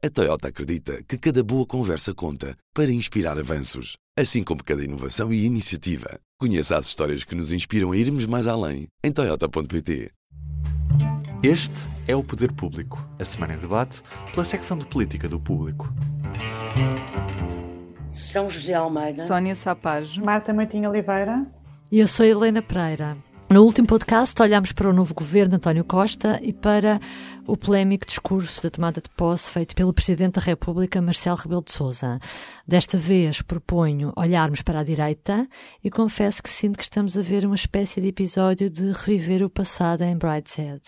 A Toyota acredita que cada boa conversa conta para inspirar avanços, assim como cada inovação e iniciativa. Conheça as histórias que nos inspiram a irmos mais além em Toyota.pt. Este é o Poder Público, a semana em debate pela secção de política do público. São José Almeida, Sónia Sapage, Marta Moutinho Oliveira. E eu sou Helena Pereira. No último podcast olhámos para o novo governo António Costa e para o polémico discurso da tomada de posse feito pelo Presidente da República, Marcelo Rebelo de Sousa. Desta vez proponho olharmos para a direita e confesso que sinto que estamos a ver uma espécie de episódio de reviver o passado em Brideshead.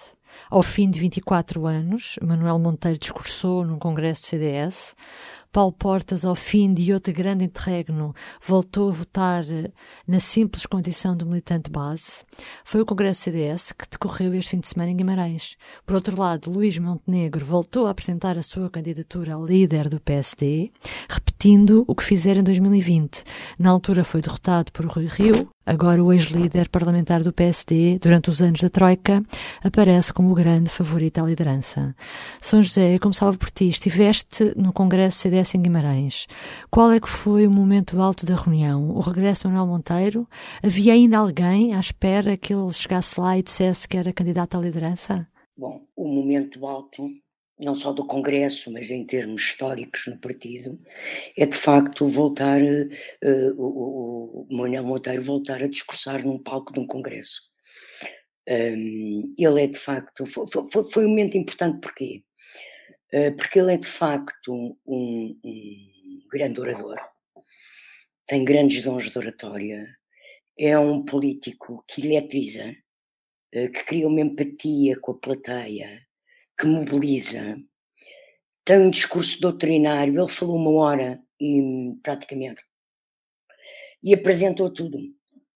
Ao fim de 24 anos, Manuel Monteiro discursou num congresso do CDS. Paulo Portas, ao fim de outro grande interregno, voltou a votar na simples condição de militante base. Foi o Congresso CDS que decorreu este fim de semana em Guimarães. Por outro lado, Luís Montenegro voltou a apresentar a sua candidatura a líder do PSD, repetindo o que fizera em 2020. Na altura foi derrotado por Rui Rio, agora o ex-líder parlamentar do PSD, durante os anos da Troika, aparece como o grande favorito à liderança. São José, eu começava por ti. Estiveste no Congresso CDS em Guimarães. Qual é que foi o momento alto da reunião? O regresso de Manuel Monteiro? Havia ainda alguém à espera que ele chegasse lá e dissesse que era candidato à liderança? Bom, o momento alto, não só do Congresso, mas em termos históricos no partido, é de facto voltar, uh, o, o Manuel Monteiro voltar a discursar num palco de um Congresso. Um, ele é de facto, foi, foi, um momento importante porquê? Uh, porque ele é de facto um, um, grande orador, tem grandes dons de oratória, é um político que eletriza, uh, que cria uma empatia com a plateia, que mobiliza, tem um discurso doutrinário, ele falou uma hora e praticamente e apresentou tudo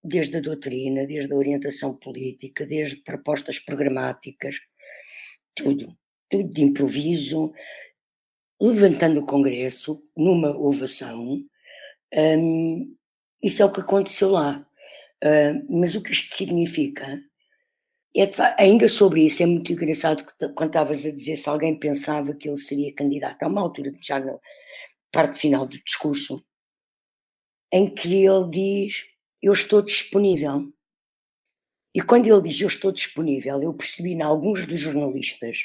desde a doutrina, desde a orientação política, desde propostas programáticas, tudo, tudo de improviso, levantando o Congresso numa ovação. Um, isso é o que aconteceu lá. Uh, mas o que isto significa é, ainda sobre isso, é muito engraçado quando estavas a dizer se alguém pensava que ele seria candidato, a uma altura, já na parte final do discurso, em que ele diz eu estou disponível. E quando ele diz eu estou disponível, eu percebi em alguns dos jornalistas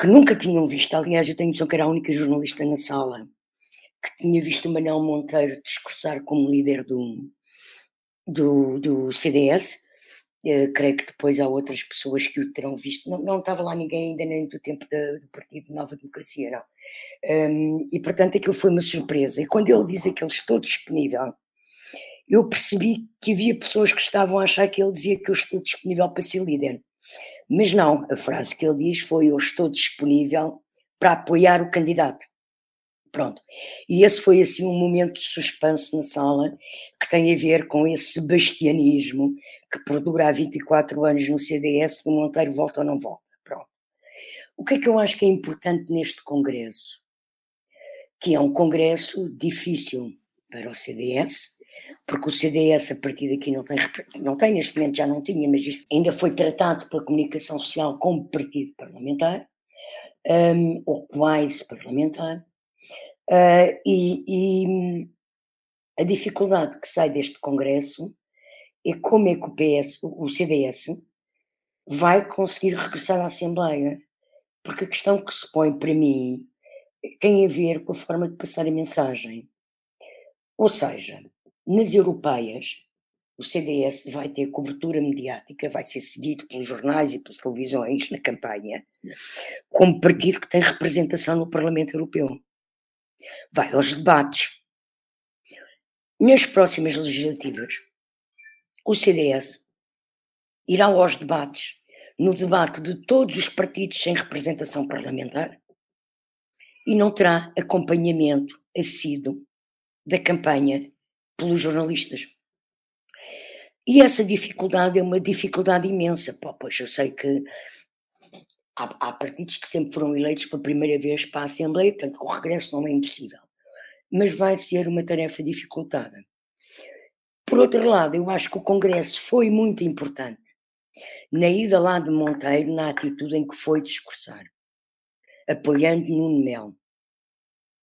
que nunca tinham visto, aliás, eu tenho noção que era a única jornalista na sala que tinha visto o Manuel Monteiro discursar como líder do, do, do CDS. Uh, creio que depois há outras pessoas que o terão visto. Não, não estava lá ninguém ainda nem do tempo da, do Partido Nova Democracia, não. Um, e portanto aquilo foi uma surpresa. E quando ele diz que ele estou disponível, eu percebi que havia pessoas que estavam a achar que ele dizia que eu estou disponível para ser líder. Mas não, a frase que ele diz foi: Eu estou disponível para apoiar o candidato. Pronto. E esse foi assim um momento de suspense na sala que tem a ver com esse sebastianismo que perdura há 24 anos no CDS, o Monteiro volta ou não volta. Pronto. O que é que eu acho que é importante neste congresso? Que é um congresso difícil para o CDS, porque o CDS a partir daqui não tem, não tem, neste momento já não tinha, mas isto ainda foi tratado pela comunicação social como partido parlamentar, um, ou quase parlamentar, uh, e, e, a dificuldade que sai deste Congresso é como é que o PS, o CDS, vai conseguir regressar à Assembleia, porque a questão que se põe para mim tem a ver com a forma de passar a mensagem. Ou seja, nas europeias, o CDS vai ter cobertura mediática, vai ser seguido pelos jornais e pelas televisões na campanha, como partido que tem representação no Parlamento Europeu. Vai aos debates. Nas próximas legislativas, o CDS irá aos debates, no debate de todos os partidos sem representação parlamentar, e não terá acompanhamento assíduo da campanha pelos jornalistas. E essa dificuldade é uma dificuldade imensa, pois eu sei que há, há, partidos que sempre foram eleitos pela primeira vez para a Assembleia, portanto o regresso não é impossível, mas vai ser uma tarefa dificultada. Por outro lado, eu acho que o Congresso foi muito importante na ida lá de Monteiro, na atitude em que foi discursar. apoiando Nuno Melo,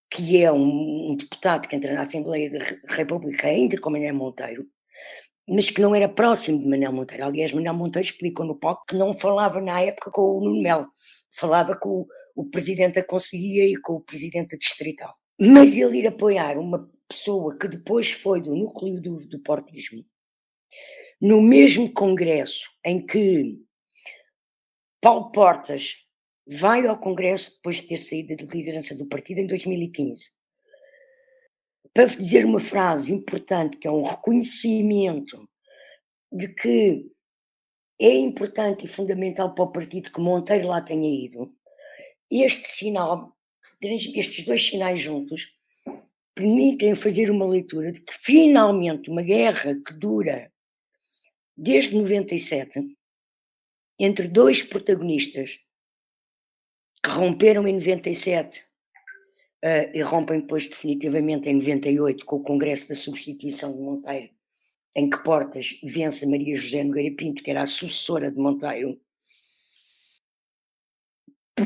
que é um, um, deputado que entra na Assembleia da República ainda com Manuel Monteiro, mas que não era próximo de Manuel Monteiro. Aliás, Manuel Monteiro explicou no palco que não falava na época com o Nuno Melo, falava com o, o presidente da Conselhia e com o presidente distrital. Mas ele ir apoiar uma pessoa que depois foi do núcleo do, do portismo, no mesmo congresso em que Paulo Portas vai ao congresso depois de ter saído da liderança do partido em 2015, para dizer uma frase importante, que é um reconhecimento de que é importante e fundamental para o partido que Monteiro lá tenha ido, este sinal, estes dois sinais juntos, permitem fazer uma leitura de que finalmente uma guerra que dura desde 97 entre dois protagonistas que romperam em 97 uh, e rompem depois definitivamente em 98 com o Congresso da Substituição de Monteiro, em que Portas vence Maria José Nogueira Pinto, que era a sucessora de Monteiro,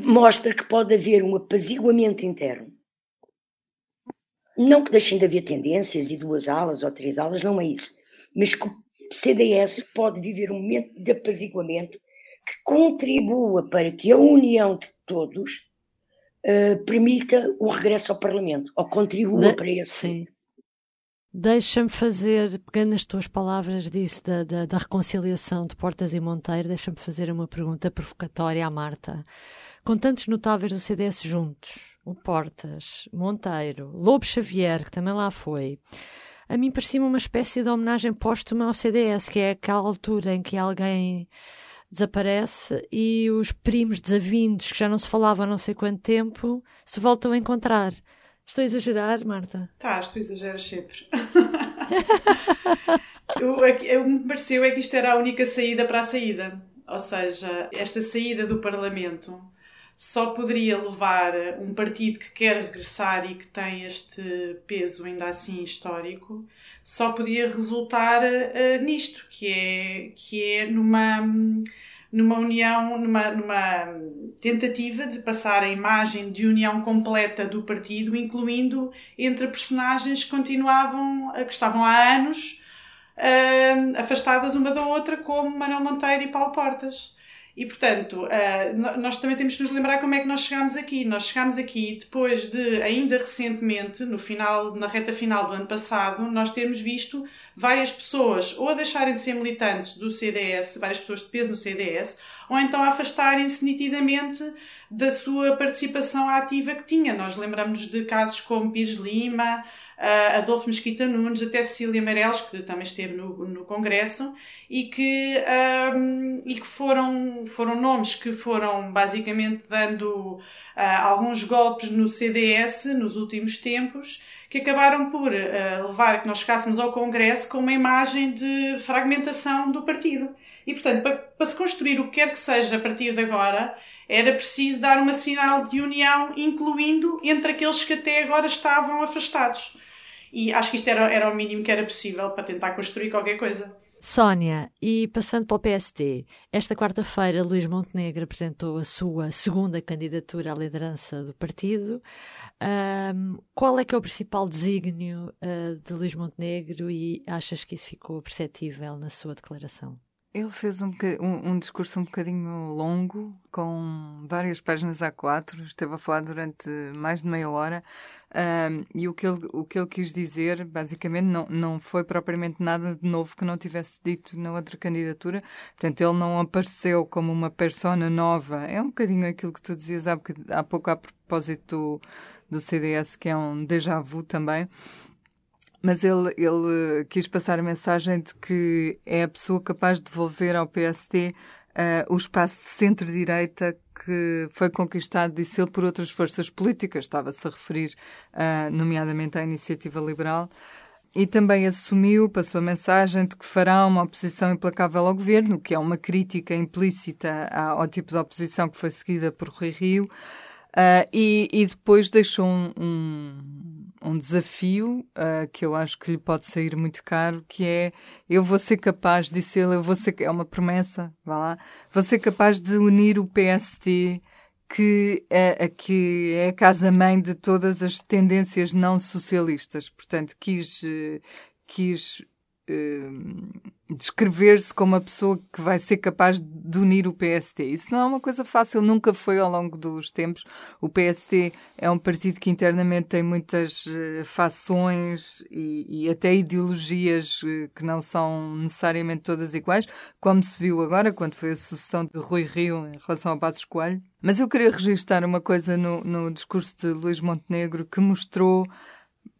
mostra que pode haver um apaziguamento interno. Não que deixem de haver tendências e duas alas ou três alas, não é isso. Mas que o CDS pode viver um momento de apaziguamento que contribua para que a união de todos uh, permita o regresso ao Parlamento, ou contribua de para esse. Sim. Deixa-me fazer, pegando as tuas palavras disso da, da, da reconciliação de Portas e Monteiro, deixa-me fazer uma pergunta provocatória à Marta com tantos notáveis do CDS juntos, o Portas, Monteiro, Lobo Xavier, que também lá foi, a mim parecia uma espécie de homenagem póstuma ao CDS, que é aquela altura em que alguém desaparece e os primos desavindos, que já não se falavam há não sei quanto tempo, se voltam a encontrar. Estou a exagerar, Marta? Tá, tu exageras sempre. o é que me pareceu é que isto era a única saída para a saída. Ou seja, esta saída do Parlamento só poderia levar um partido que quer regressar e que tem este peso ainda assim histórico, só podia resultar uh, nisto, que é, que é numa, numa união, numa, numa tentativa de passar a imagem de união completa do partido, incluindo entre personagens que continuavam, que estavam há anos uh, afastadas uma da outra, como Manuel Monteiro e Paulo Portas. E, portanto, uh, nós também temos de nos lembrar como é que nós chegámos aqui. Nós chegámos aqui depois de, ainda recentemente, no final, na reta final do ano passado, nós termos visto várias pessoas ou deixarem de ser militantes do CDS, várias pessoas de peso no CDS, ou então afastarem-se nitidamente da sua participação ativa que tinha. Nós lembramos de casos como Pires Lima, uh, Adolfo Mesquita Nunes, até Cecília Meirelles, que também esteve no, no Congresso, e que, um, e que foram, foram nomes que foram basicamente dando uh, alguns golpes no CDS nos últimos tempos, que acabaram por uh, levar a que nós chegássemos ao Congresso com uma imagem de fragmentação do partido. E, portanto, para, para se construir o que quer que seja a partir de agora, era preciso dar uma sinal de união, incluindo entre aqueles que até agora estavam afastados. E acho que isto era, era o mínimo que era possível para tentar construir qualquer coisa. Sónia, e passando para o PSD, esta quarta-feira Luís Montenegro apresentou a sua segunda candidatura à liderança do partido. Um, qual é que é o principal desígnio uh, de Luís Montenegro e achas que isso ficou perceptível na sua declaração? Ele fez um, um, discurso um bocadinho longo, com várias páginas A4, esteve a falar durante mais de meia hora, um, e o que, ele, o que ele quis dizer, basicamente, não, não foi propriamente nada de novo que não tivesse dito na outra candidatura, portanto, ele não apareceu como uma persona nova, é um bocadinho aquilo que tu dizias há, há pouco a propósito do, do CDS, que é um déjà vu também, mas ele, ele quis passar a mensagem de que é a pessoa capaz de devolver ao PSD uh, eh, o espaço de centro-direita que foi conquistado, disse ele, por outras forças políticas. Estava-se a referir, uh, nomeadamente, à iniciativa liberal. E também assumiu, passou a mensagem de que fará uma oposição implacável ao governo, que é uma crítica implícita ao tipo de oposição que foi seguida por Rui Rio. Uh, e, e, depois deixou um, um, um desafio uh, que eu acho que lhe pode sair muito caro, que é eu vou ser capaz, disse ele, eu vou ser, é uma promessa, vá lá, vou ser capaz de unir o PSD que é, que é a casa-mãe de todas as tendências não socialistas. Portanto, quis, quis uh, descrever-se como uma pessoa que vai ser capaz de unir o PST. Isso não é uma coisa fácil, nunca foi ao longo dos tempos. O PST é um partido que internamente tem muitas uh, fações e, e, até ideologias uh, que não são necessariamente todas iguais, como se viu agora quando foi a sucessão de Rui Rio em relação a Passos Coelho. Mas eu queria registrar uma coisa no, no discurso de Luís Montenegro que mostrou,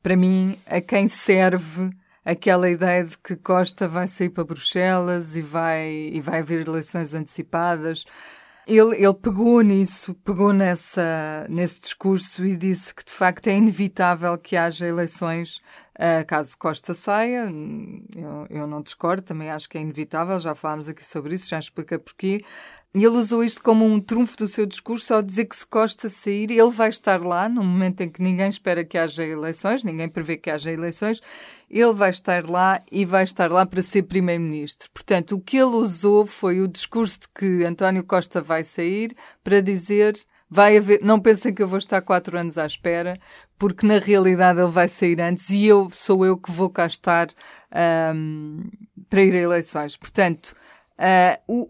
para mim, a quem serve aquela ideia de que Costa vai sair para Bruxelas e vai, e vai haver eleições antecipadas. Ele, ele pegou nisso, pegou nessa, nesse discurso e disse que de facto é inevitável que haja eleições uh, caso Costa saia. Eu, eu não discordo, também acho que é inevitável, já falámos aqui sobre isso, já expliquei porquê. E ele usou isto como um trunfo do seu discurso ao dizer que se Costa sair, ele vai estar lá no momento em que ninguém espera que haja eleições, ninguém prevê que haja eleições, ele vai estar lá e vai estar lá para ser primeiro-ministro. Portanto, o que ele usou foi o discurso de que António Costa vai sair para dizer vai haver, não pensem que eu vou estar quatro anos à espera, porque na realidade ele vai sair antes e eu sou eu que vou cá estar um, para ir a eleições. Portanto, uh, o,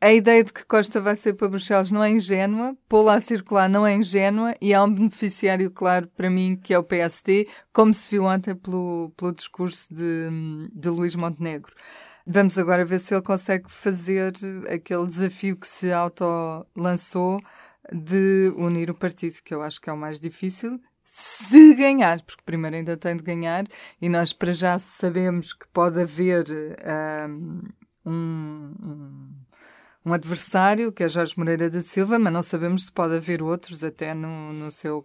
a ideia de que Costa vai ser para Bruxelas não é ingênua, pô-la a circular não é ingênua e há um beneficiário claro para mim que é o PSD, como se viu ontem pelo, pelo discurso de, de Luís Montenegro. Vamos agora ver se ele consegue fazer aquele desafio que se auto-lançou de unir o partido, que eu acho que é o mais difícil, se ganhar, porque primeiro ainda tem de ganhar, e nós para já sabemos que pode haver um, um um adversário, que é Jorge Moreira da Silva, mas não sabemos se pode haver outros até no, no seu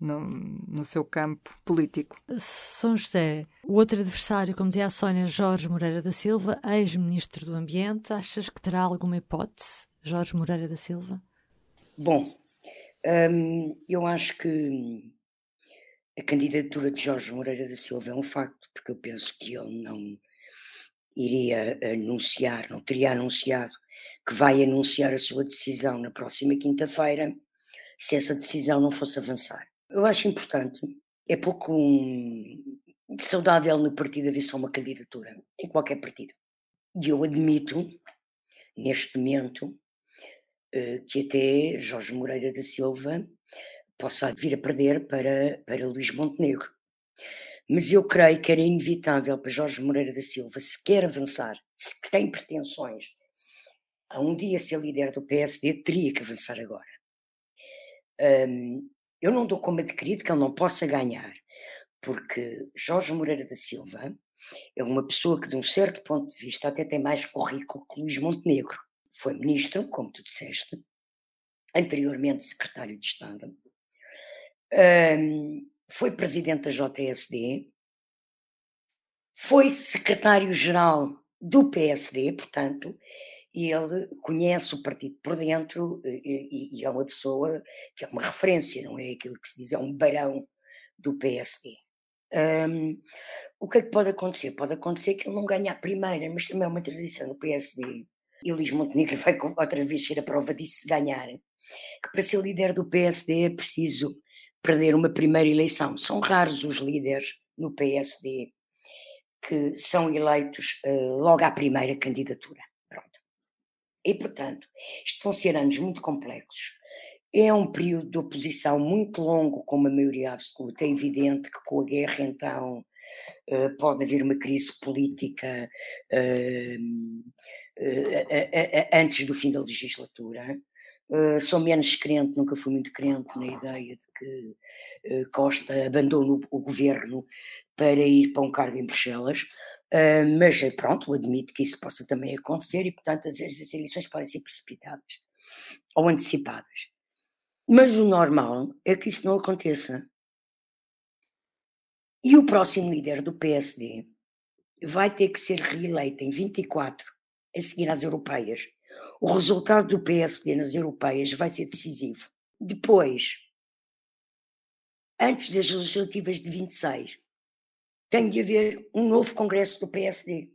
no, no, seu campo político. São José, o outro adversário, como dizia a Sónia, Jorge Moreira da Silva, ex-ministro do Ambiente, achas que terá alguma hipótese, Jorge Moreira da Silva? Bom, hum, eu acho que a candidatura de Jorge Moreira da Silva é um facto, porque eu penso que ele não iria anunciar, não teria anunciado que vai anunciar a sua decisão na próxima quinta-feira, se essa decisão não fosse avançar. Eu acho importante, é pouco um, saudável no partido haver só uma candidatura, em qualquer partido. E eu admito, neste momento, que até Jorge Moreira da Silva possa vir a perder para, para Luís Montenegro. Mas eu creio que era inevitável para Jorge Moreira da Silva, se quer avançar, se tem pretensões a um dia ser líder do PSD, teria que avançar agora. Um, eu não dou como adquirido que ele não possa ganhar, porque Jorge Moreira da Silva é uma pessoa que, de um certo ponto de vista, até tem mais currículo que Luís Montenegro. Foi ministro, como tu disseste, anteriormente secretário de Estado, um, foi presidente da JSD, foi secretário-geral do PSD, portanto, ele conhece o partido por dentro e, e, é uma pessoa que é uma referência, não é aquilo que se diz, é um barão do PSD. Um, o que é que pode acontecer? Pode acontecer que ele não ganhe a primeira, mas também é uma tradição do PSD. E o Luís Montenegro vai outra vez ser a prova disso se ganhar. Que para ser líder do PSD é preciso perder uma primeira eleição. São raros os líderes no PSD que são eleitos uh, logo à primeira candidatura. E, portanto, isto vão ser anos muito complexos. É um período de oposição muito longo, com uma maioria absoluta. É evidente que com a guerra, então, uh, pode haver uma crise política uh, antes do fim da legislatura. sou menos crente, nunca fui muito crente na ideia de que Costa abandone o, governo para ir para um cargo em Bruxelas. Mas eh, pronto, admito que isso possa também acontecer e, portanto, as, as eleições podem ser precipitadas ou antecipadas. Mas o normal é que isso não aconteça. E o próximo líder do PSD vai ter que ser reeleito em 24, a seguir às europeias. O resultado do PSD nas europeias vai ser decisivo. Depois, antes das legislativas de 26, tem de haver um novo congresso do PSD.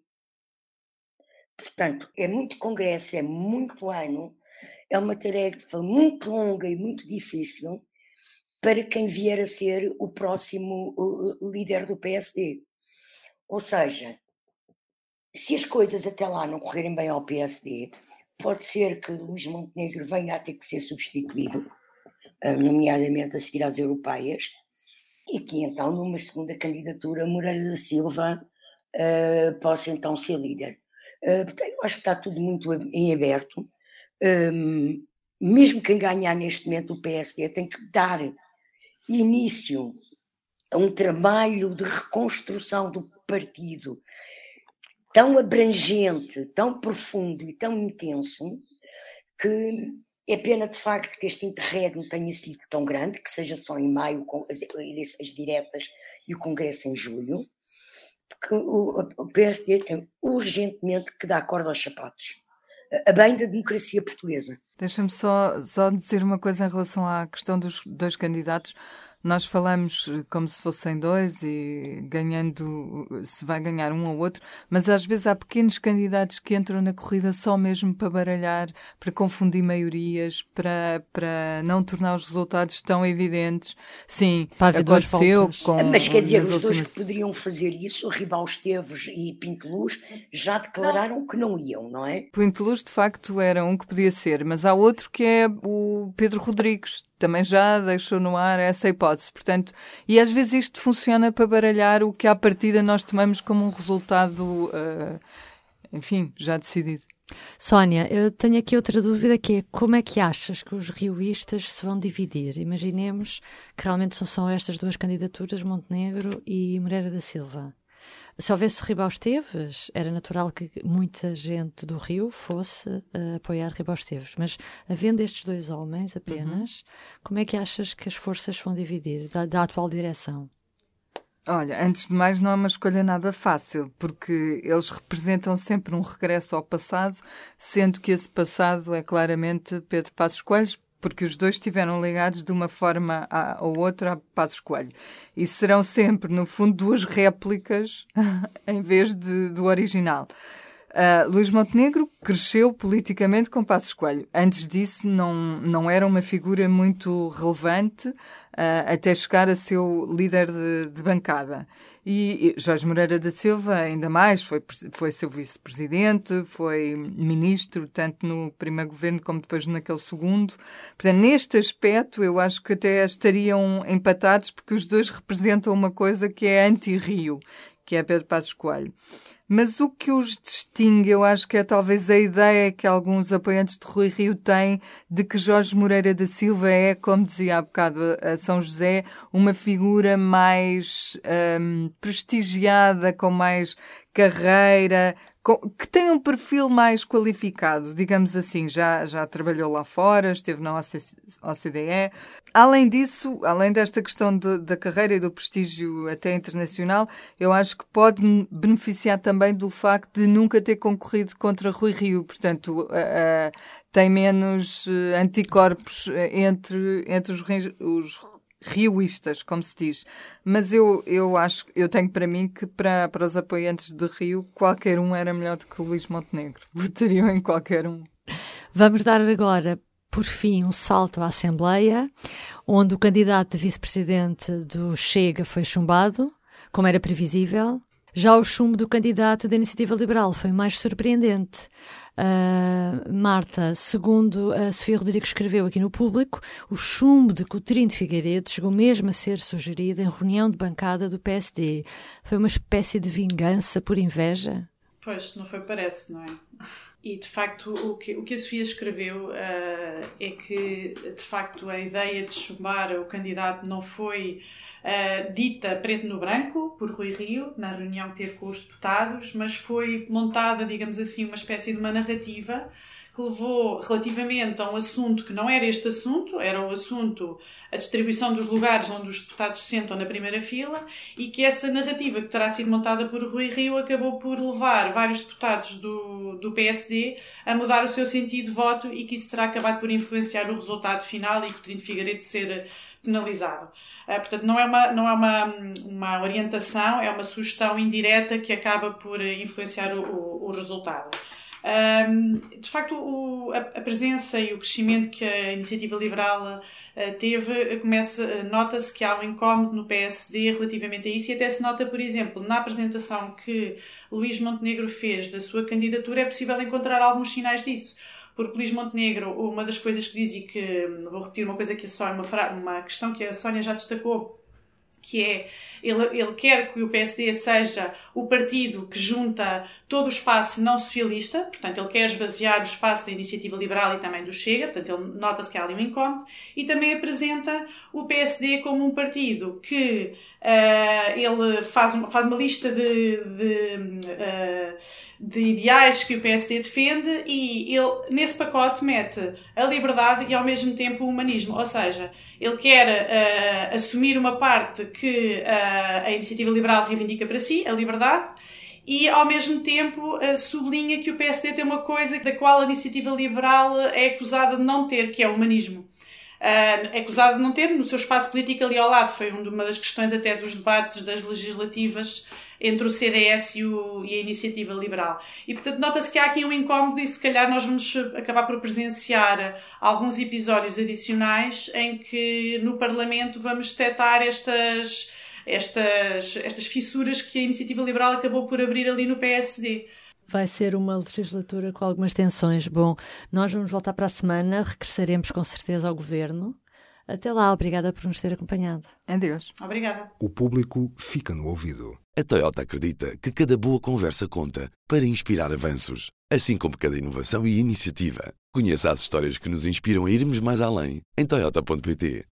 Portanto, é muito congresso, é muito ano, é uma tarefa muito longa e muito difícil para quem vier a ser o próximo líder do PSD. Ou seja, se as coisas até lá não correrem bem ao PSD, pode ser que Luís Montenegro venha a ter que ser substituído, ah, nomeadamente a seguir às europeias, e que então, numa segunda candidatura, Moreira da Silva uh, possa então ser líder. Uh, eu acho que está tudo muito em aberto. Um, mesmo quem ganhar neste momento o PSD tem que dar início a um trabalho de reconstrução do partido tão abrangente, tão profundo e tão intenso que é pena de facto que este interregno tenha sido tão grande, que seja só em maio com as eleições diretas e o Congresso em julho, porque o, o PSD tem urgentemente que dar corda aos sapatos, a bem da democracia portuguesa. Deixa-me só, só dizer uma coisa em relação à questão dos dois candidatos. Nós falamos eh, como se fossem dois e ganhando, se vai ganhar um ou outro, mas às vezes há pequenos candidatos que entram na corrida só mesmo para baralhar, para confundir maiorias, para, para não tornar os resultados tão evidentes. Sim, aconteceu com. Mas quer dizer, os últimas... dois que poderiam fazer isso, Ribal Esteves e Pinto Luz, já declararam que não iam, não é? Pinto Luz, de facto, era um que podia ser, mas há outro que é o Pedro Rodrigues, também já deixou no ar essa hipótese. Portanto, e às vezes isto funciona para baralhar o que à partida nós tomamos como um resultado, uh, enfim, já decidido. Sónia, eu tenho aqui outra dúvida que é como é que achas que os rioístas se vão dividir? Imaginemos que realmente são só estas duas candidaturas, Montenegro e Moreira da Silva. Se houvesse Ribau Esteves, era natural que muita gente do Rio fosse uh, apoiar Ribau Esteves. Mas, havendo estes dois homens apenas, uhum. como é que achas que as forças vão dividir da, da atual direção? Olha, antes de mais, não é uma escolha nada fácil, porque eles representam sempre um regresso ao passado, sendo que esse passado é claramente Pedro Passos Coelhos, porque os dois estiveram ligados de uma forma ou outra a Passos Coelho. E serão sempre, no fundo, duas réplicas em vez de, do original. Uh, Luís Montenegro cresceu politicamente com Passos Coelho. Antes disso, não, não era uma figura muito relevante, uh, até chegar a ser o líder de, de bancada. E, Jorge Moreira da Silva, ainda mais, foi, foi seu vice-presidente, foi ministro, tanto no primeiro governo como depois naquele segundo. Portanto, neste aspecto, eu acho que até estariam empatados, porque os dois representam uma coisa que é anti-Rio, que é Pedro Passos Coelho. Mas o que os distingue, eu acho que é talvez a ideia que alguns apoiantes de Rui Rio têm de que Jorge Moreira da Silva é, como dizia há bocado a São José, uma figura mais um, prestigiada, com mais carreira, que tem um perfil mais qualificado, digamos assim, já, já trabalhou lá fora, esteve na OCDE. Além disso, além desta questão de, da carreira e do prestígio até internacional, eu acho que pode beneficiar também do facto de nunca ter concorrido contra Rui Rio, portanto, uh, uh, tem menos uh, anticorpos entre, entre os, os rioístas, como se diz. Mas eu, eu acho, eu tenho para mim que para, para os apoiantes de Rio, qualquer um era melhor do que o Luís Montenegro. Votariam em qualquer um. Vamos dar agora, por fim, um salto à Assembleia, onde o candidato de vice-presidente do Chega foi chumbado, como era previsível. Já o chumbo do candidato da Iniciativa Liberal foi mais surpreendente. Uh, Marta, segundo a Sofia Rodrigues escreveu aqui no público, o chumbo de Coutinho de Figueiredo chegou mesmo a ser sugerido em reunião de bancada do PSD. Foi uma espécie de vingança por inveja? Pois, não foi, parece, não é? E de facto, o que, o que a Sofia escreveu uh, é que de facto a ideia de chumbar o candidato não foi uh, dita preto no branco por Rui Rio, na reunião que teve com os deputados, mas foi montada, digamos assim, uma espécie de uma narrativa que levou relativamente a um assunto que não era este assunto, era o assunto, a distribuição dos lugares onde os deputados se sentam na primeira fila, e que essa narrativa que terá sido montada por Rui Rio acabou por levar vários deputados do, do PSD a mudar o seu sentido de voto e que isso terá acabado por influenciar o resultado final e Coutinho de Figueiredo ser penalizado. Uh, portanto, não é, uma, não é uma, uma orientação, é uma sugestão indireta que acaba por influenciar o, o, o resultado. Um, de facto, o, a, a, presença e o crescimento que a iniciativa liberal uh, teve, começa, uh, nota-se que há um incómodo no PSD relativamente a isso, e até se nota, por exemplo, na apresentação que Luís Montenegro fez da sua candidatura, é possível encontrar alguns sinais disso. Porque Luís Montenegro, uma das coisas que diz, e que vou repetir uma coisa que a Sónia, uma, uma questão que a Sónia já destacou, que é ele, ele quer que o PSD seja o partido que junta todo o espaço não socialista, portanto, ele quer esvaziar o espaço da iniciativa liberal e também do Chega, portanto, ele nota-se que há ali um incómodo, e também apresenta o PSD como um partido que uh, ele faz uma, faz uma lista de, de, uh, de ideais que o PSD defende e ele, nesse pacote, mete a liberdade e ao mesmo tempo o humanismo, ou seja, ele quer uh, assumir uma parte que a iniciativa liberal reivindica para si, a liberdade, e ao mesmo tempo sublinha que o PSD tem uma coisa da qual a iniciativa liberal é acusada de não ter, que é o humanismo. É acusado de não ter no seu espaço político ali ao lado. Foi uma das questões até dos debates das legislativas entre o CDS e, o, e a iniciativa liberal. E, portanto, nota-se que há aqui um incómodo e, se calhar, nós vamos acabar por presenciar alguns episódios adicionais em que, no Parlamento, vamos detectar estas, estas, estas fissuras que a iniciativa liberal acabou por abrir ali no PSD. Vai ser uma legislatura com algumas tensões. Bom, nós vamos voltar para a semana, regressaremos com certeza ao governo. Até lá, obrigada por nos ter acompanhado. Adeus. Obrigada. O público fica no ouvido. A Toyota acredita que cada boa conversa conta para inspirar avanços, assim como cada inovação e iniciativa. Conheça as histórias que nos inspiram a irmos mais além em Toyota.pt.